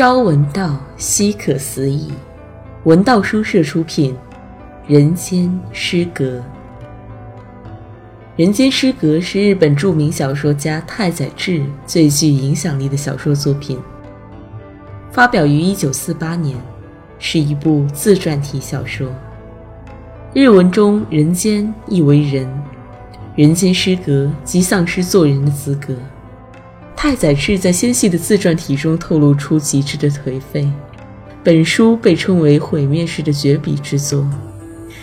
朝闻道，夕可思议。文道书社出品，《人间失格》。《人间失格》是日本著名小说家太宰治最具影响力的小说作品，发表于1948年，是一部自传体小说。日文中“人间”意为人，“人间失格”即丧失做人的资格。太宰治在纤细的自传体中透露出极致的颓废。本书被称为毁灭式的绝笔之作。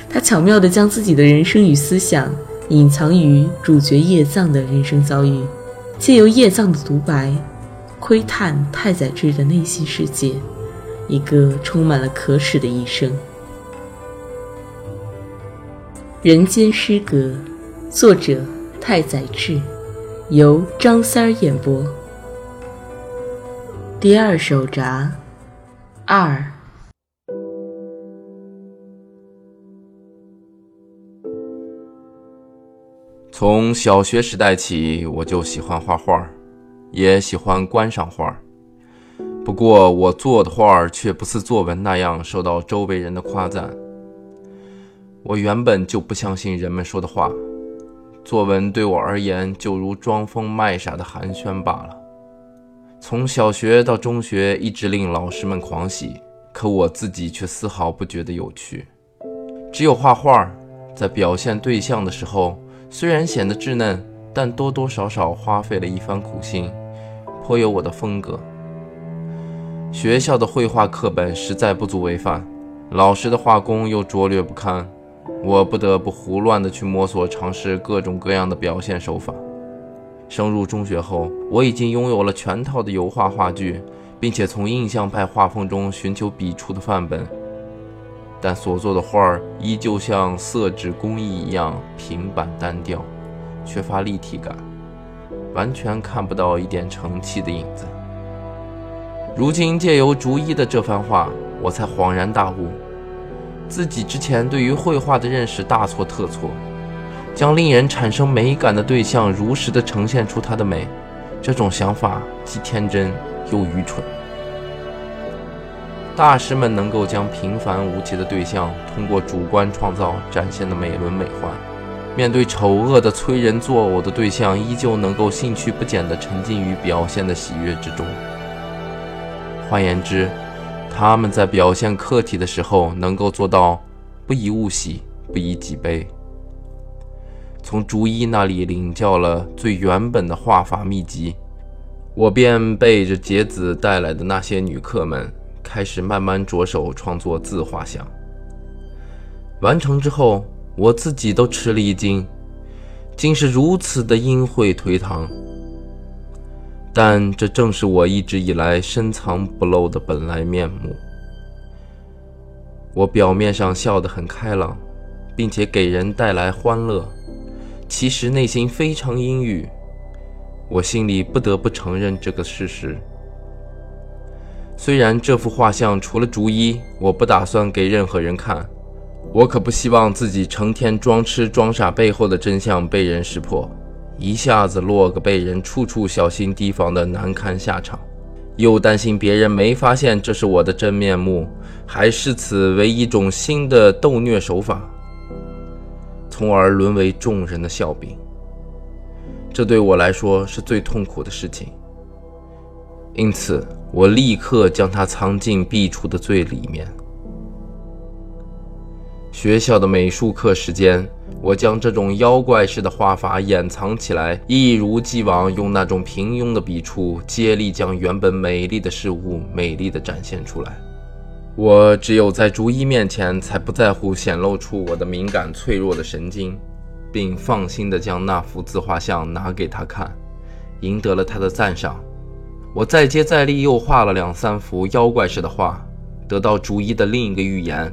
他巧妙地将自己的人生与思想隐藏于主角叶藏的人生遭遇，借由叶藏的独白，窥探太宰治的内心世界，一个充满了可耻的一生。《人间失格》，作者太宰治。由张三儿演播。第二首札二。从小学时代起，我就喜欢画画，也喜欢观赏画。不过，我做的画却不似作文那样受到周围人的夸赞。我原本就不相信人们说的话。作文对我而言，就如装疯卖傻的寒暄罢了。从小学到中学，一直令老师们狂喜，可我自己却丝毫不觉得有趣。只有画画，在表现对象的时候，虽然显得稚嫩，但多多少少花费了一番苦心，颇有我的风格。学校的绘画课本实在不足为范，老师的画工又拙劣不堪。我不得不胡乱地去摸索，尝试各种各样的表现手法。升入中学后，我已经拥有了全套的油画画具，并且从印象派画风中寻求笔触的范本。但所做的画依旧像色纸工艺一样平板单调，缺乏立体感，完全看不到一点成器的影子。如今借由逐一的这番话，我才恍然大悟。自己之前对于绘画的认识大错特错，将令人产生美感的对象如实的呈现出它的美，这种想法既天真又愚蠢。大师们能够将平凡无奇的对象通过主观创造展现的美轮美奂，面对丑恶的催人作呕的对象，依旧能够兴趣不减地沉浸于表现的喜悦之中。换言之，他们在表现客体的时候，能够做到不以物喜，不以己悲。从竹一那里领教了最原本的画法秘籍，我便背着杰子带来的那些女客们，开始慢慢着手创作自画像。完成之后，我自己都吃了一惊，竟是如此的阴晦颓唐。但这正是我一直以来深藏不露的本来面目。我表面上笑得很开朗，并且给人带来欢乐，其实内心非常阴郁。我心里不得不承认这个事实。虽然这幅画像除了竹一，我不打算给任何人看，我可不希望自己成天装痴装傻背后的真相被人识破。一下子落个被人处处小心提防的难堪下场，又担心别人没发现这是我的真面目，还视此为一种新的逗虐手法，从而沦为众人的笑柄。这对我来说是最痛苦的事情，因此我立刻将它藏进壁橱的最里面。学校的美术课时间。我将这种妖怪式的画法掩藏起来，一如既往用那种平庸的笔触，接力将原本美丽的事物美丽的展现出来。我只有在竹一面前，才不在乎显露出我的敏感脆弱的神经，并放心的将那幅自画像拿给他看，赢得了他的赞赏。我再接再厉，又画了两三幅妖怪式的画，得到竹一的另一个预言：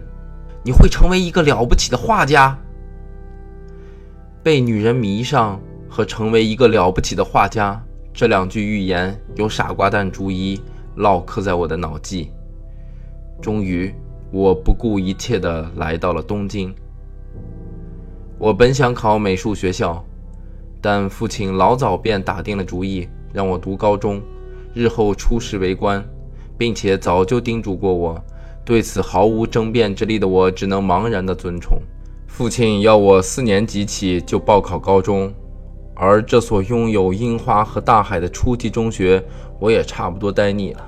你会成为一个了不起的画家。被女人迷上和成为一个了不起的画家，这两句预言由傻瓜蛋朱一烙刻在我的脑际。终于，我不顾一切地来到了东京。我本想考美术学校，但父亲老早便打定了主意，让我读高中，日后出仕为官，并且早就叮嘱过我，对此毫无争辩之力的我，只能茫然的遵从。父亲要我四年级起就报考高中，而这所拥有樱花和大海的初级中学，我也差不多待腻了，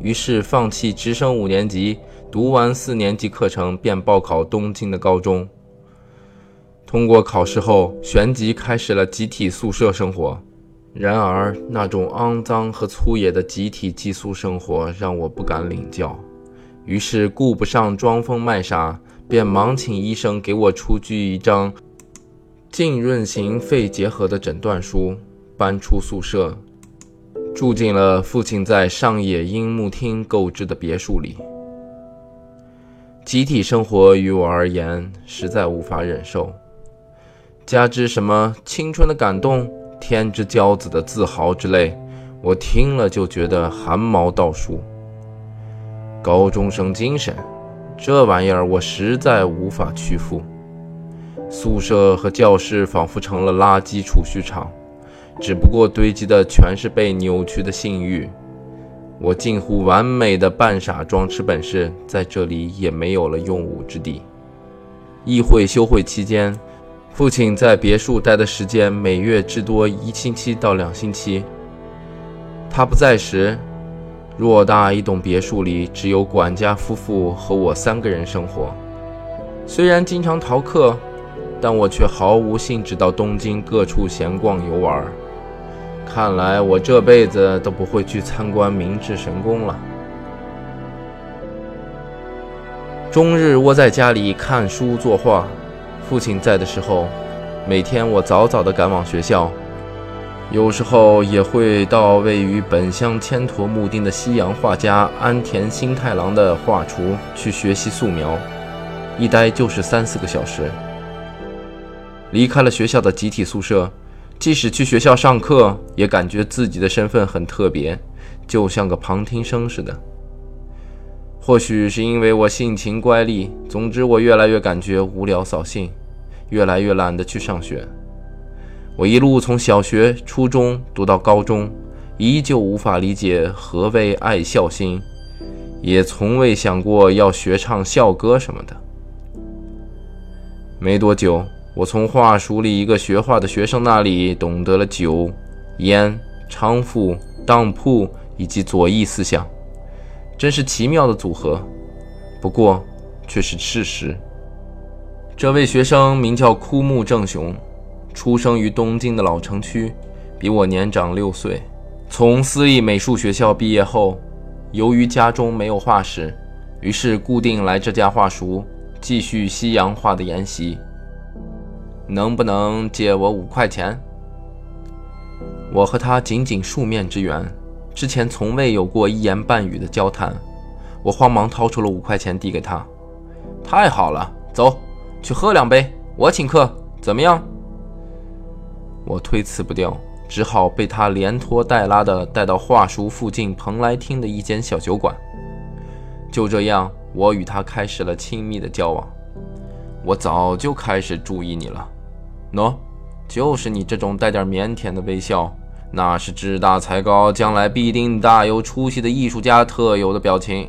于是放弃直升五年级，读完四年级课程，便报考东京的高中。通过考试后，旋即开始了集体宿舍生活。然而，那种肮脏和粗野的集体寄宿生活让我不敢领教，于是顾不上装疯卖傻，便忙请医生给我出具一张浸润型肺结核的诊断书，搬出宿舍，住进了父亲在上野樱木町购置的别墅里。集体生活于我而言实在无法忍受，加之什么青春的感动。天之骄子的自豪之类，我听了就觉得汗毛倒竖。高中生精神，这玩意儿我实在无法屈服。宿舍和教室仿佛成了垃圾储蓄场，只不过堆积的全是被扭曲的性欲。我近乎完美的扮傻装痴本事，在这里也没有了用武之地。议会休会期间。父亲在别墅待的时间每月至多一星期到两星期。他不在时，偌大一栋别墅里只有管家夫妇和我三个人生活。虽然经常逃课，但我却毫无兴致到东京各处闲逛游玩。看来我这辈子都不会去参观明治神宫了。终日窝在家里看书作画。父亲在的时候，每天我早早地赶往学校，有时候也会到位于本乡千陀木町的西洋画家安田新太郎的画橱去学习素描，一待就是三四个小时。离开了学校的集体宿舍，即使去学校上课，也感觉自己的身份很特别，就像个旁听生似的。或许是因为我性情乖戾，总之我越来越感觉无聊扫兴，越来越懒得去上学。我一路从小学、初中读到高中，依旧无法理解何谓爱校心，也从未想过要学唱校歌什么的。没多久，我从画塾里一个学画的学生那里懂得了酒、烟、娼妇、当铺以及左翼思想。真是奇妙的组合，不过却是事实。这位学生名叫枯木正雄，出生于东京的老城区，比我年长六岁。从私立美术学校毕业后，由于家中没有画室，于是固定来这家画塾继续西洋画的研习。能不能借我五块钱？我和他仅仅数面之缘。之前从未有过一言半语的交谈，我慌忙掏出了五块钱递给他。太好了，走去喝两杯，我请客，怎么样？我推辞不掉，只好被他连拖带拉的带到画书附近蓬莱厅的一间小酒馆。就这样，我与他开始了亲密的交往。我早就开始注意你了，喏，就是你这种带点腼腆的微笑。那是志大才高，将来必定大有出息的艺术家特有的表情。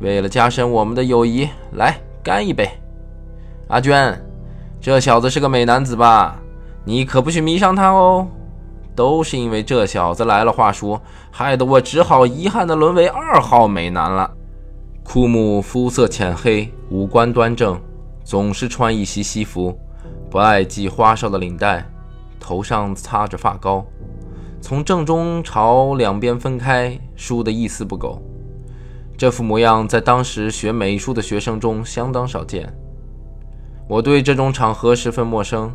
为了加深我们的友谊，来干一杯。阿娟，这小子是个美男子吧？你可不许迷上他哦。都是因为这小子来了话说，害得我只好遗憾地沦为二号美男了。枯木肤色浅黑，五官端正，总是穿一袭西服，不爱系花哨的领带，头上擦着发膏。从正中朝两边分开，梳得一丝不苟。这副模样在当时学美术的学生中相当少见。我对这种场合十分陌生，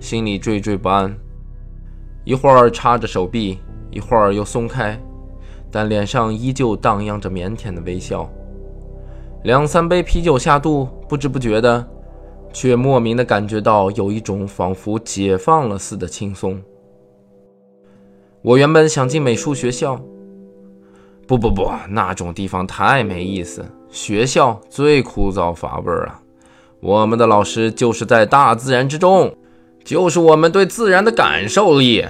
心里惴惴不安。一会儿插着手臂，一会儿又松开，但脸上依旧荡漾着腼腆的微笑。两三杯啤酒下肚，不知不觉的，却莫名的感觉到有一种仿佛解放了似的轻松。我原本想进美术学校，不不不，那种地方太没意思。学校最枯燥乏味啊！我们的老师就是在大自然之中，就是我们对自然的感受力。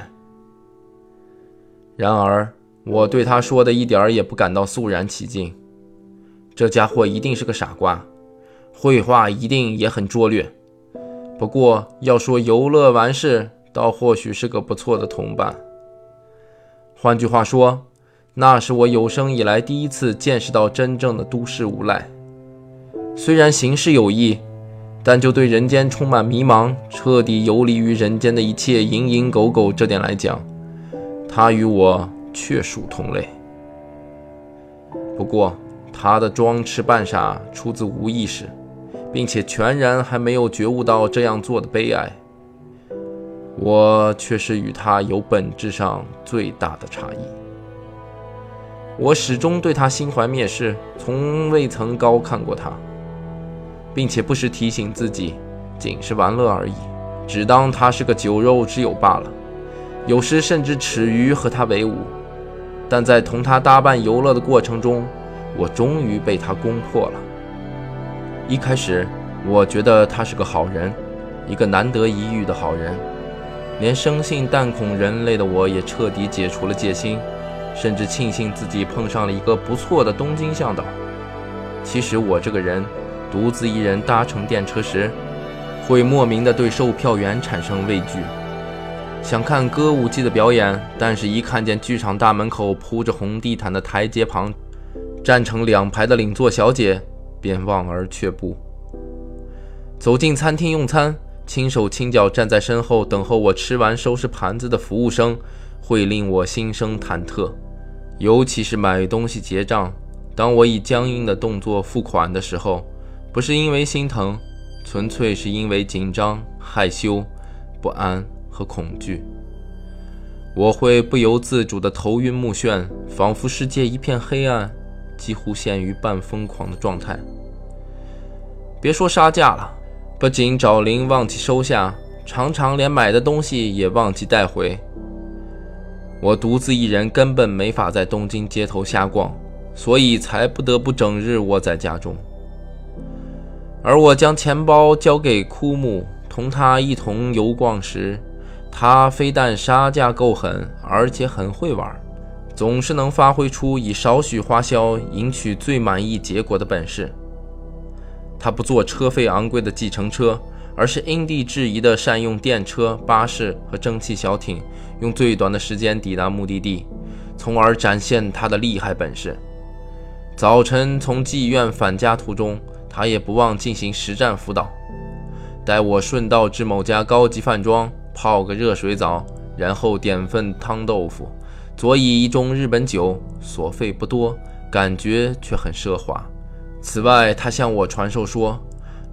然而，我对他说的一点儿也不感到肃然起敬。这家伙一定是个傻瓜，绘画一定也很拙劣。不过要说游乐完事，倒或许是个不错的同伴。换句话说，那是我有生以来第一次见识到真正的都市无赖。虽然行事有异，但就对人间充满迷茫、彻底游离于人间的一切蝇营狗苟这点来讲，他与我确属同类。不过，他的装痴扮傻出自无意识。并且全然还没有觉悟到这样做的悲哀，我却是与他有本质上最大的差异。我始终对他心怀蔑视，从未曾高看过他，并且不时提醒自己，仅是玩乐而已，只当他是个酒肉之友罢了。有时甚至耻于和他为伍，但在同他搭伴游乐的过程中，我终于被他攻破了。一开始，我觉得他是个好人，一个难得一遇的好人，连生性淡恐人类的我也彻底解除了戒心，甚至庆幸自己碰上了一个不错的东京向导。其实我这个人，独自一人搭乘电车时，会莫名的对售票员产生畏惧，想看歌舞伎的表演，但是一看见剧场大门口铺着红地毯的台阶旁，站成两排的领座小姐。便望而却步。走进餐厅用餐，轻手轻脚站在身后等候我吃完收拾盘子的服务生，会令我心生忐忑。尤其是买东西结账，当我以僵硬的动作付款的时候，不是因为心疼，纯粹是因为紧张、害羞、不安和恐惧。我会不由自主地头晕目眩，仿佛世界一片黑暗。几乎陷于半疯狂的状态。别说杀价了，不仅找零忘记收下，常常连买的东西也忘记带回。我独自一人根本没法在东京街头瞎逛，所以才不得不整日窝在家中。而我将钱包交给枯木，同他一同游逛时，他非但杀价够狠，而且很会玩。总是能发挥出以少许花销赢取最满意结果的本事。他不坐车费昂贵的计程车，而是因地制宜地善用电车、巴士和蒸汽小艇，用最短的时间抵达目的地，从而展现他的厉害本事。早晨从妓院返家途中，他也不忘进行实战辅导，带我顺道至某家高级饭庄泡个热水澡，然后点份汤豆腐。佐以一盅日本酒，所费不多，感觉却很奢华。此外，他向我传授说，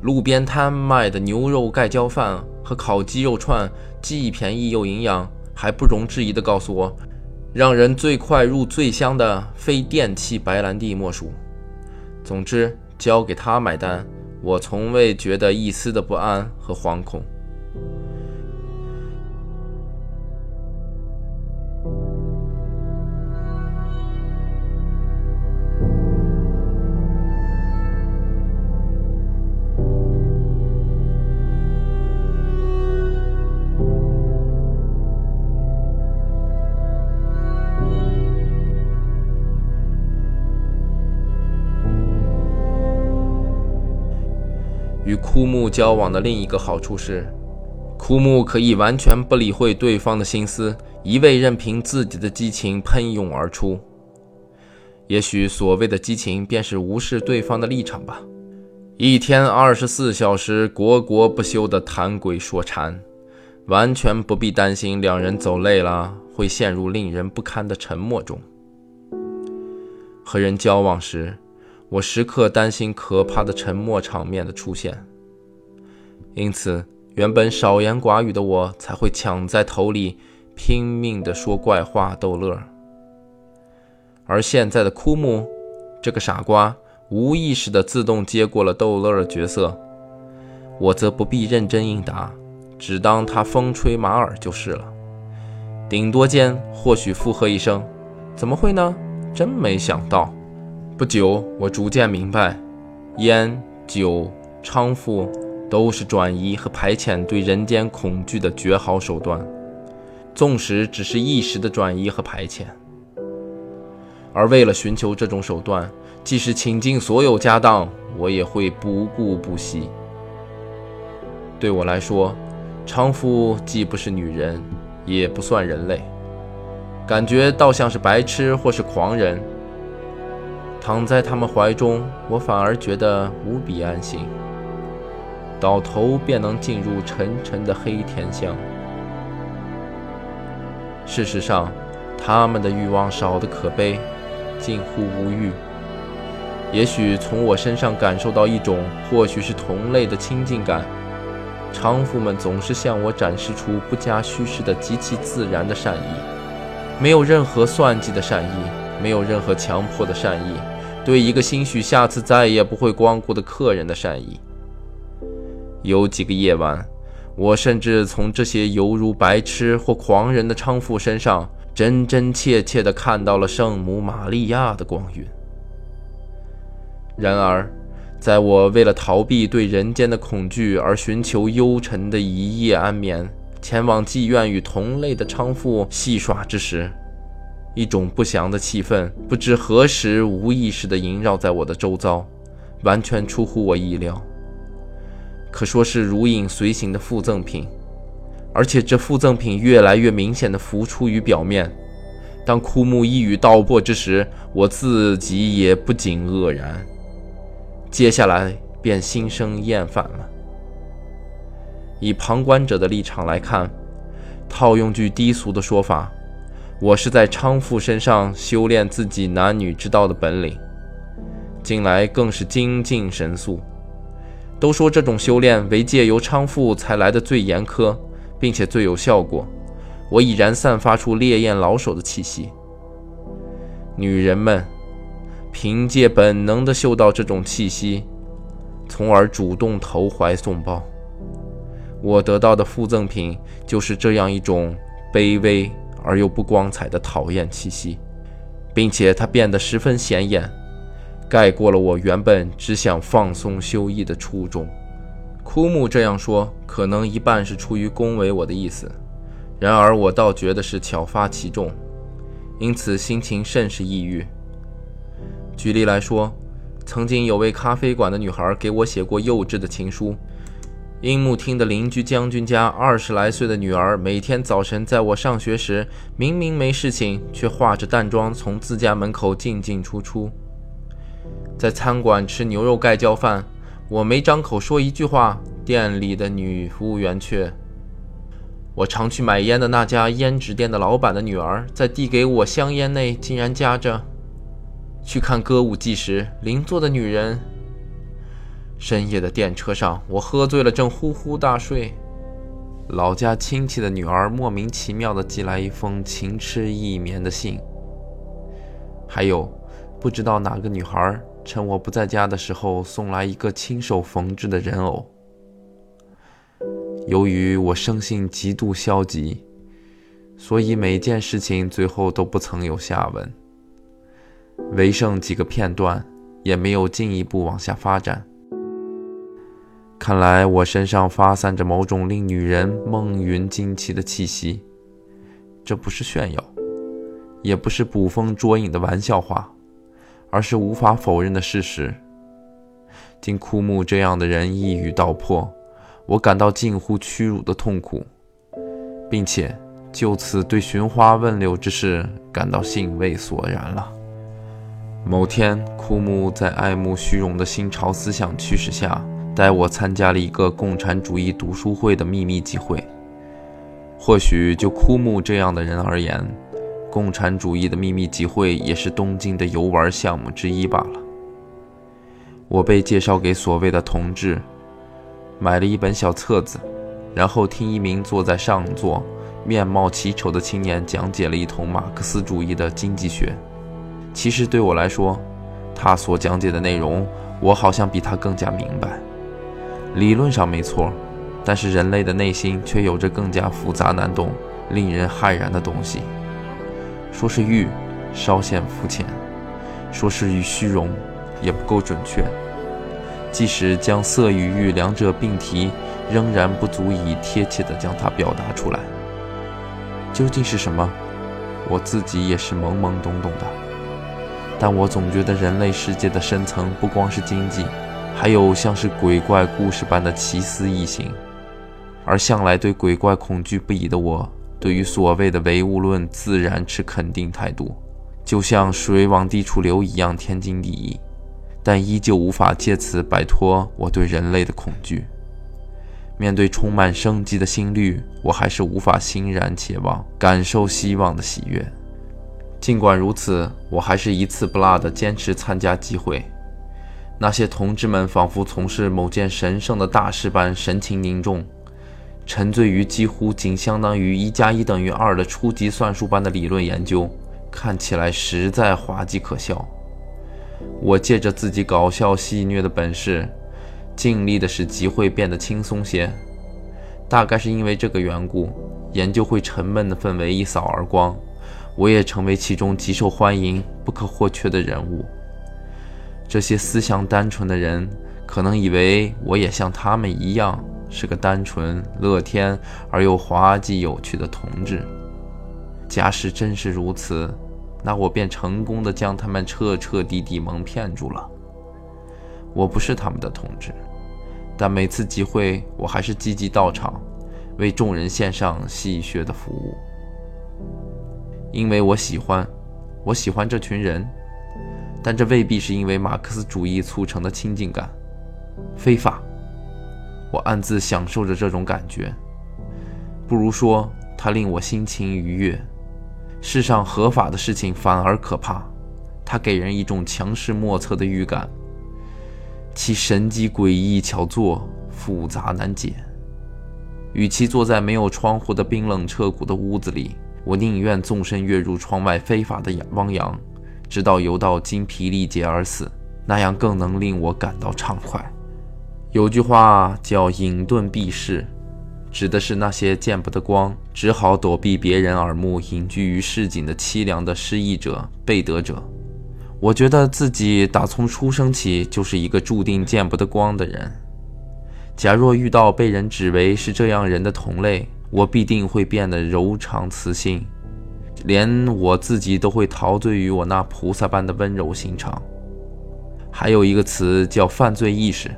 路边摊卖的牛肉盖浇饭和烤鸡肉串既便宜又营养，还不容置疑地告诉我，让人最快入最香的非电器白兰地莫属。总之，交给他买单，我从未觉得一丝的不安和惶恐。与枯木交往的另一个好处是，枯木可以完全不理会对方的心思，一味任凭自己的激情喷涌而出。也许所谓的激情，便是无视对方的立场吧。一天二十四小时，国国不休的谈鬼说禅，完全不必担心两人走累了会陷入令人不堪的沉默中。和人交往时。我时刻担心可怕的沉默场面的出现，因此原本少言寡语的我才会抢在头里拼命地说怪话逗乐。而现在的枯木这个傻瓜无意识地自动接过了逗乐的角色，我则不必认真应答，只当他风吹马耳就是了。顶多间或许附和一声：“怎么会呢？真没想到。”不久，我逐渐明白，烟酒娼妇都是转移和排遣对人间恐惧的绝好手段，纵使只是一时的转移和排遣。而为了寻求这种手段，即使倾尽所有家当，我也会不顾不惜。对我来说，娼妇既不是女人，也不算人类，感觉倒像是白痴或是狂人。躺在他们怀中，我反而觉得无比安心，倒头便能进入沉沉的黑甜乡。事实上，他们的欲望少得可悲，近乎无欲。也许从我身上感受到一种，或许是同类的亲近感。娼妇们总是向我展示出不加虚饰的极其自然的善意，没有任何算计的善意，没有任何强迫的善意，对一个兴许下次再也不会光顾的客人的善意。有几个夜晚，我甚至从这些犹如白痴或狂人的娼妇身上，真真切切地看到了圣母玛利亚的光晕。然而。在我为了逃避对人间的恐惧而寻求幽沉的一夜安眠，前往妓院与同类的娼妇戏耍之时，一种不祥的气氛不知何时无意识地萦绕在我的周遭，完全出乎我意料。可说是如影随形的附赠品，而且这附赠品越来越明显地浮出于表面。当枯木一语道破之时，我自己也不禁愕然。接下来便心生厌烦了。以旁观者的立场来看，套用句低俗的说法，我是在娼妇身上修炼自己男女之道的本领，近来更是精进神速。都说这种修炼为借由娼妇才来的最严苛，并且最有效果。我已然散发出烈焰老手的气息，女人们。凭借本能的嗅到这种气息，从而主动投怀送抱。我得到的附赠品就是这样一种卑微而又不光彩的讨厌气息，并且它变得十分显眼，盖过了我原本只想放松休逸的初衷。枯木这样说，可能一半是出于恭维我的意思，然而我倒觉得是巧发其中，因此心情甚是抑郁。举例来说，曾经有位咖啡馆的女孩给我写过幼稚的情书。樱木厅的邻居将军家二十来岁的女儿，每天早晨在我上学时，明明没事情，却化着淡妆从自家门口进进出出。在餐馆吃牛肉盖浇饭，我没张口说一句话，店里的女服务员却……我常去买烟的那家胭脂店的老板的女儿，在递给我香烟内竟然夹着。去看歌舞伎时，邻座的女人。深夜的电车上，我喝醉了，正呼呼大睡。老家亲戚的女儿莫名其妙地寄来一封情痴意绵的信。还有，不知道哪个女孩趁我不在家的时候送来一个亲手缝制的人偶。由于我生性极度消极，所以每件事情最后都不曾有下文。唯剩几个片段，也没有进一步往下发展。看来我身上发散着某种令女人梦云惊奇的气息，这不是炫耀，也不是捕风捉影的玩笑话，而是无法否认的事实。经枯木这样的人一语道破，我感到近乎屈辱的痛苦，并且就此对寻花问柳之事感到兴味索然了。某天，枯木在爱慕虚荣的新潮思想驱使下，带我参加了一个共产主义读书会的秘密集会。或许就枯木这样的人而言，共产主义的秘密集会也是东京的游玩项目之一罢了。我被介绍给所谓的同志，买了一本小册子，然后听一名坐在上座、面貌奇丑的青年讲解了一通马克思主义的经济学。其实对我来说，他所讲解的内容，我好像比他更加明白。理论上没错，但是人类的内心却有着更加复杂难懂、令人骇然的东西。说是欲，稍显肤浅；说是与虚荣，也不够准确。即使将色与欲两者并提，仍然不足以贴切地将它表达出来。究竟是什么？我自己也是懵懵懂懂的。但我总觉得人类世界的深层不光是经济，还有像是鬼怪故事般的奇思异行。而向来对鬼怪恐惧不已的我，对于所谓的唯物论自然持肯定态度，就像水往低处流一样天经地义。但依旧无法借此摆脱我对人类的恐惧。面对充满生机的心率，我还是无法欣然且望，感受希望的喜悦。尽管如此，我还是一次不落地坚持参加集会。那些同志们仿佛从事某件神圣的大事般，神情凝重，沉醉于几乎仅相当于一加一等于二的初级算术般的理论研究，看起来实在滑稽可笑。我借着自己搞笑戏谑的本事。尽力的使集会变得轻松些，大概是因为这个缘故，研究会沉闷的氛围一扫而光，我也成为其中极受欢迎、不可或缺的人物。这些思想单纯的人可能以为我也像他们一样是个单纯、乐天而又滑稽有趣的同志。假使真是如此，那我便成功的将他们彻彻底底蒙骗住了。我不是他们的同志。但每次集会，我还是积极到场，为众人献上戏谑的服务，因为我喜欢，我喜欢这群人，但这未必是因为马克思主义促成的亲近感，非法。我暗自享受着这种感觉，不如说它令我心情愉悦。世上合法的事情反而可怕，它给人一种强势莫测的预感。其神机诡异巧作，复杂难解。与其坐在没有窗户的冰冷彻骨的屋子里，我宁愿纵身跃入窗外非法的汪洋，直到游到精疲力竭而死，那样更能令我感到畅快。有句话叫“隐遁避世”，指的是那些见不得光，只好躲避别人耳目，隐居于市井的凄凉的失意者、被得者。我觉得自己打从出生起就是一个注定见不得光的人。假若遇到被人指为是这样人的同类，我必定会变得柔肠慈心，连我自己都会陶醉于我那菩萨般的温柔心肠。还有一个词叫犯罪意识。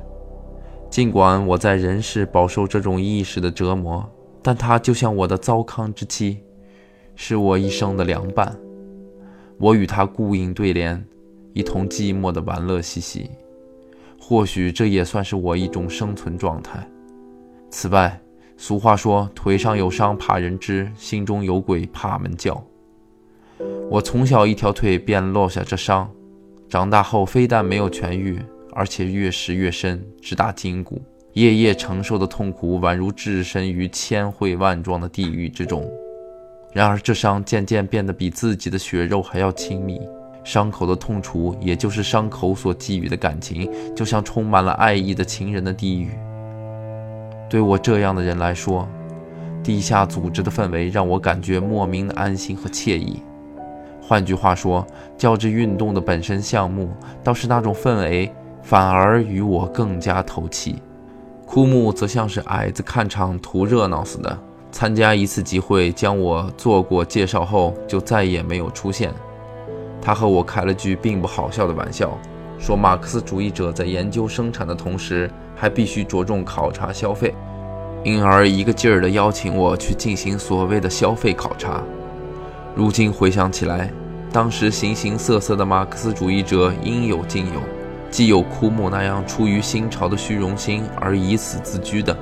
尽管我在人世饱受这种意识的折磨，但它就像我的糟糠之妻，是我一生的良伴。我与他顾影对联。一同寂寞的玩乐嬉戏，或许这也算是我一种生存状态。此外，俗话说：“腿上有伤怕人知，心中有鬼怕门叫。”我从小一条腿便落下这伤，长大后非但没有痊愈，而且越蚀越深，直达筋骨，夜夜承受的痛苦宛如置身于千汇万状的地狱之中。然而，这伤渐渐变得比自己的血肉还要亲密。伤口的痛楚，也就是伤口所给予的感情，就像充满了爱意的情人的低语。对我这样的人来说，地下组织的氛围让我感觉莫名的安心和惬意。换句话说，较之运动的本身项目，倒是那种氛围反而与我更加投契。枯木则像是矮子看场图热闹似的，参加一次集会，将我做过介绍后，就再也没有出现。他和我开了句并不好笑的玩笑，说马克思主义者在研究生产的同时，还必须着重考察消费，因而一个劲儿地邀请我去进行所谓的消费考察。如今回想起来，当时形形色色的马克思主义者应有尽有，既有枯木那样出于新潮的虚荣心而以此自居的，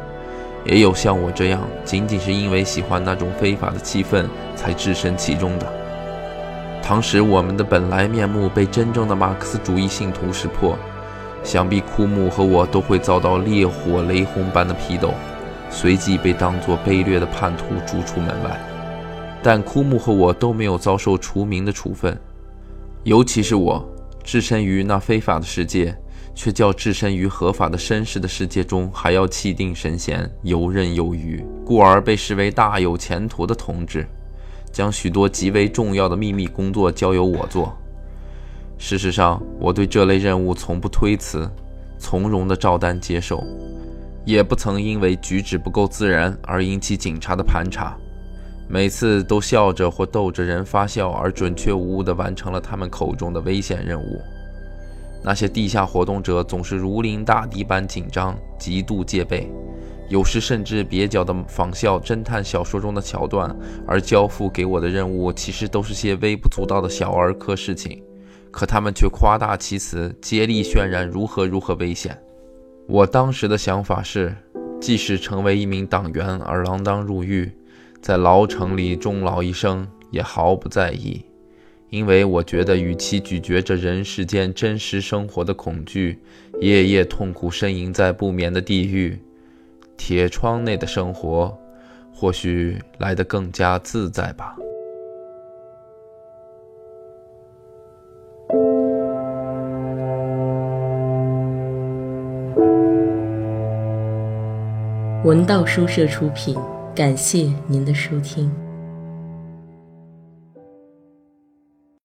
也有像我这样仅仅是因为喜欢那种非法的气氛才置身其中的。当时我们的本来面目被真正的马克思主义信徒识破，想必枯木和我都会遭到烈火雷轰般的批斗，随即被当作卑劣的叛徒逐出门外。但枯木和我都没有遭受除名的处分，尤其是我，置身于那非法的世界，却较置身于合法的绅士的世界中还要气定神闲、游刃有余，故而被视为大有前途的同志。将许多极为重要的秘密工作交由我做。事实上，我对这类任务从不推辞，从容地照单接受，也不曾因为举止不够自然而引起警察的盘查。每次都笑着或逗着人发笑，而准确无误地完成了他们口中的危险任务。那些地下活动者总是如临大敌般紧张，极度戒备，有时甚至蹩脚地仿效侦探小说中的桥段，而交付给我的任务其实都是些微不足道的小儿科事情。可他们却夸大其词，竭力渲染如何如何危险。我当时的想法是，即使成为一名党员而锒铛入狱，在牢城里终老一生，也毫不在意，因为我觉得，与其咀嚼着人世间真实生活的恐惧，夜夜痛苦呻吟在不眠的地狱，铁窗内的生活，或许来得更加自在吧。文道书社出品，感谢您的收听。